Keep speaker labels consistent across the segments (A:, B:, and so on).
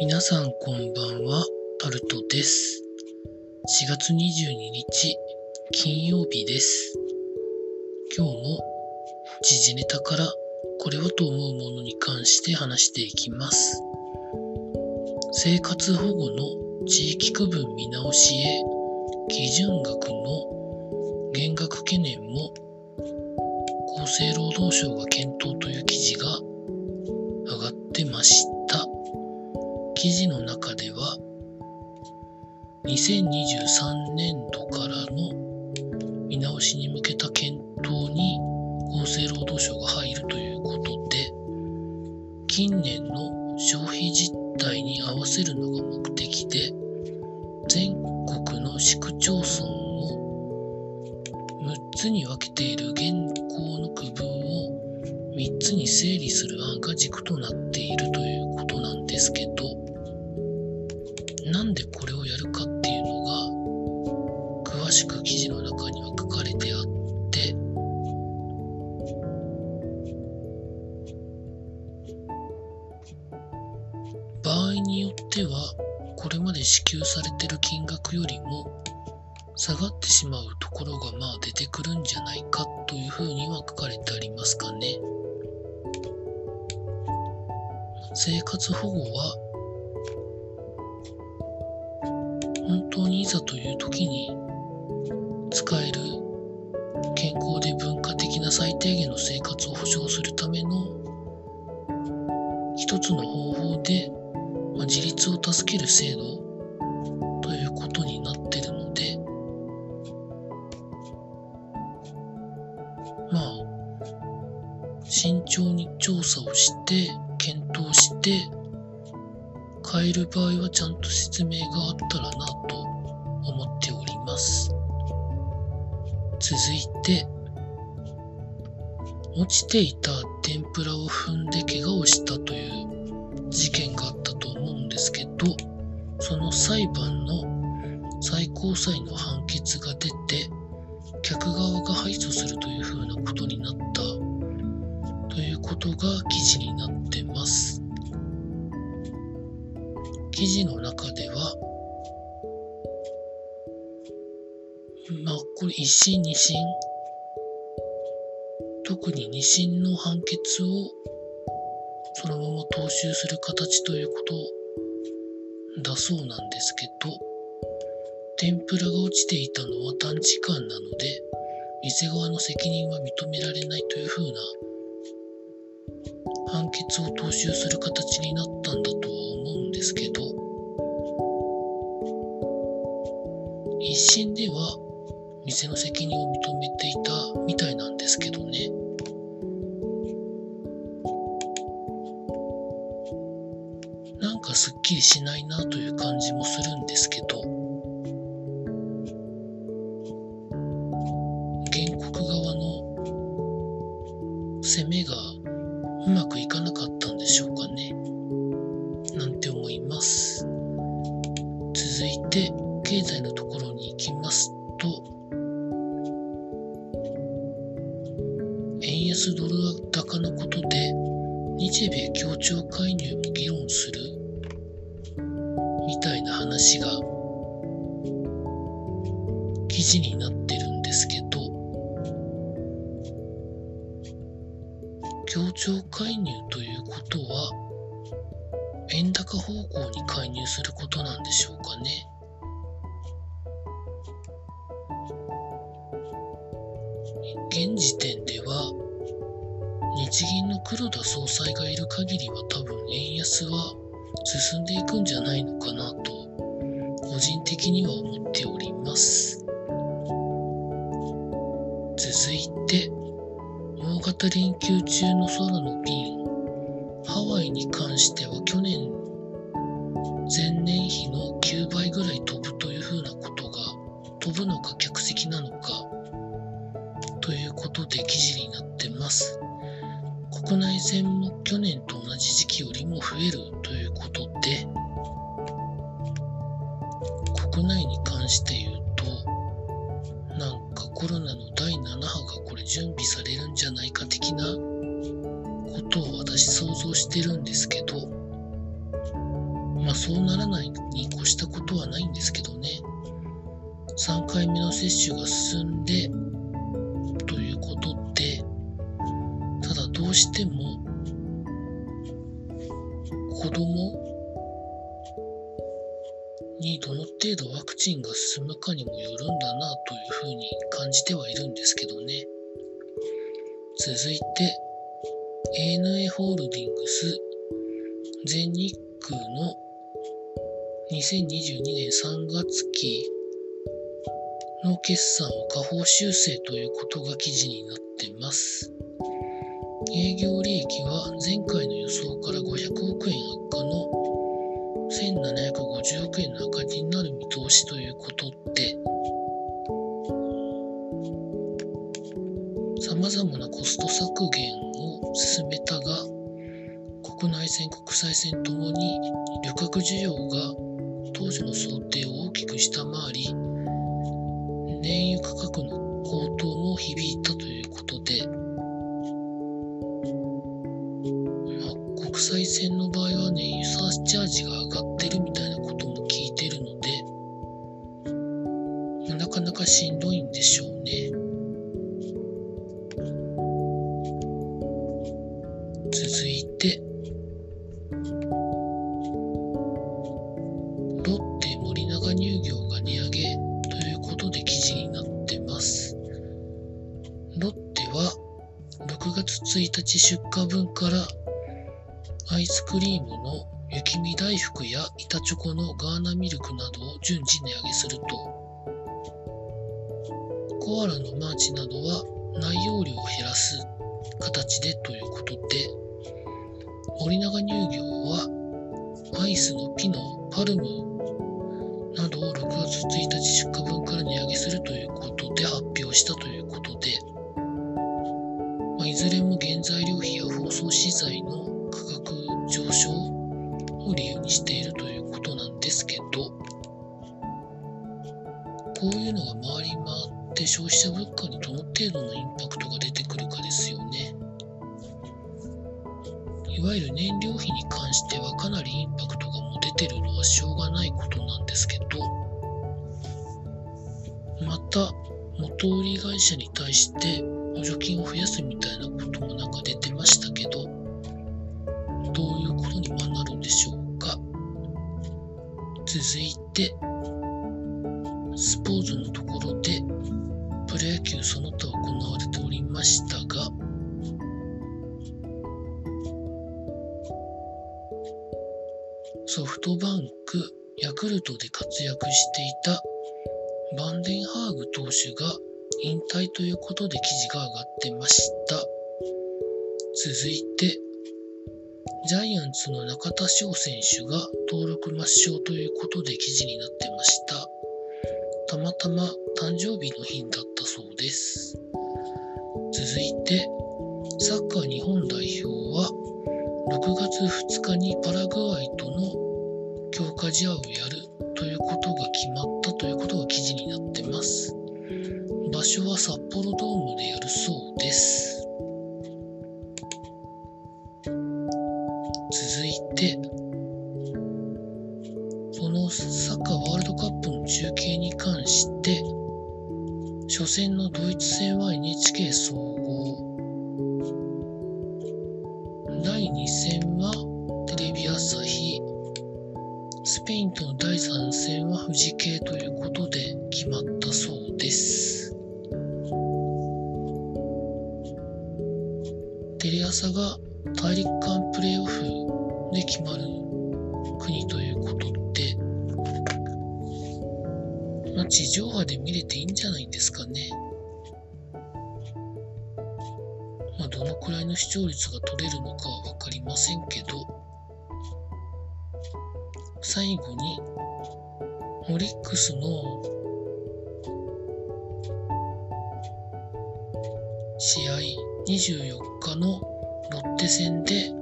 A: 皆さんこんばんは、タルトです。4月22日、金曜日です。今日も時事ネタからこれはと思うものに関して話していきます。生活保護の地域区分見直しへ基準額の減額懸念も厚生労働省が検討という記事が記事の中では2023年度からの見直しに向けた検討に厚生労働省が入るということで近年の消費実態に合わせるのが目的で全国の市区町村を6つに分けている現行の区分を3つに整理する案が軸となっているということなんですけどなんでこれをやるかっていうのが詳しく記事の中には書かれてあって場合によってはこれまで支給されてる金額よりも下がってしまうところがまあ出てくるんじゃないかというふうには書かれてありますかね。生活保護は本当にいざという時に使える健康で文化的な最低限の生活を保障するための一つの方法で、まあ、自立を助ける制度ということになってるのでまあ慎重に調査をして検討して変える場合はちゃんと説明があったらなと思っております。続いて、落ちていた天ぷらを踏んで怪我をしたという事件があったと思うんですけど、その裁判の最高裁の判決が出て、客側が敗訴するというふうなことになったということが記事になって記事の中では、まあ、これ一審二審、特に二審の判決をそのまま踏襲する形ということだそうなんですけど、天ぷらが落ちていたのは短時間なので、店側の責任は認められないというふうな判決を踏襲する形になったんだとですけど一審では店の責任を認めていたみたいなんですけどね。なんかすっきりしないなという感じもするんですけど。経済のところに行きますと、円安ドル高のことで、日米協調介入も議論するみたいな話が記事になってるんですけど、協調介入ということは円高方向に介入することなんでしょうかね。現時点では日銀の黒田総裁がいる限りは多分円安は進んでいくんじゃないのかなと個人的には思っております。続いて大型連休中の空の便ハワイに関しては去年前年比の9倍ぐらい飛ぶというふうなことが飛ぶのか客席なのかということで記事になってます。国内線も去年と同じ時期よりも増えるということで、国内に関して言うと、なんかコロナの第7波がこれ準備されるんじゃないか的なことを私想像してるんですけど、まあそうならないに越したことはないんですけどね。3回目の接種が進んでということで、ただどうしても子供にどの程度ワクチンが進むかにもよるんだなというふうに感じてはいるんですけどね。続いて ANA ホールディングス全日空の2022年3月期の決算を下方修正ということが記事になっています。営業利益は前回の予想から500億円悪化の1750億円の赤字になる見通しということ価格の高騰も響いたということで、まあ、国際線の場合は燃油サーチャージが上がってるみたいなことも聞いてるので、なかなかしんどいんでしょうね。続いて、日出荷分からアイスクリームの雪見大福や板チョコのガーナミルクなどを順次値上げすると、コアラのマーチなどは内容量を減らす形でということで、森永乳業はアイスのピノ、パルムなどを6月1日出荷分から値上げするということで発表したということで、費や包装資材の価格上昇を理由にしているということなんですけど、こういうのが回り回って消費者物価にどの程度のインパクトが出てくるかですよね。いわゆる燃料費に関してはかなりインパクトがもう出てるのはしょうがないことなんですけど、また元売り会社に対して補助金を増やすみたいな続いて、スポーツのところで、プロ野球その他行われておりましたが、ソフトバンク、ヤクルトで活躍していたバンデンハーグ投手が引退ということで記事が上がってました。続いて、ジャイアンツの中田翔選手が登録抹消ということで記事になってました。たまたま誕生日の日だったそうです。続いて、サッカー続いて、そのサッカーワールドカップの中継に関して、初戦のドイツ戦は NHK 総合、第2戦はテレビ朝日、スペインとの第3戦は富士系ということで決まったそうです。テレ朝が大陸間プレーオフで決まる国ということで、まあ、地上波で見れていいんじゃないんですかね。まあ、どのくらいの視聴率が取れるのかは分かりませんけど、最後に、オリックスの試合24日のロッテ戦で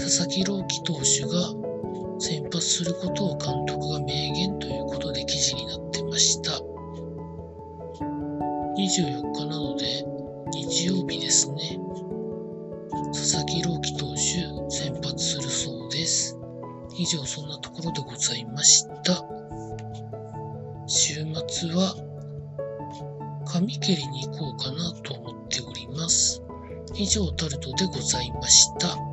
A: 佐々木朗希投手が先発することを監督が明言ということで記事になってました。24日なので日曜日ですね。佐々木朗希投手先発するそうです。以上そんなところでございました。週末は髪切りに行こうかなと思っております。以上タルトでございました。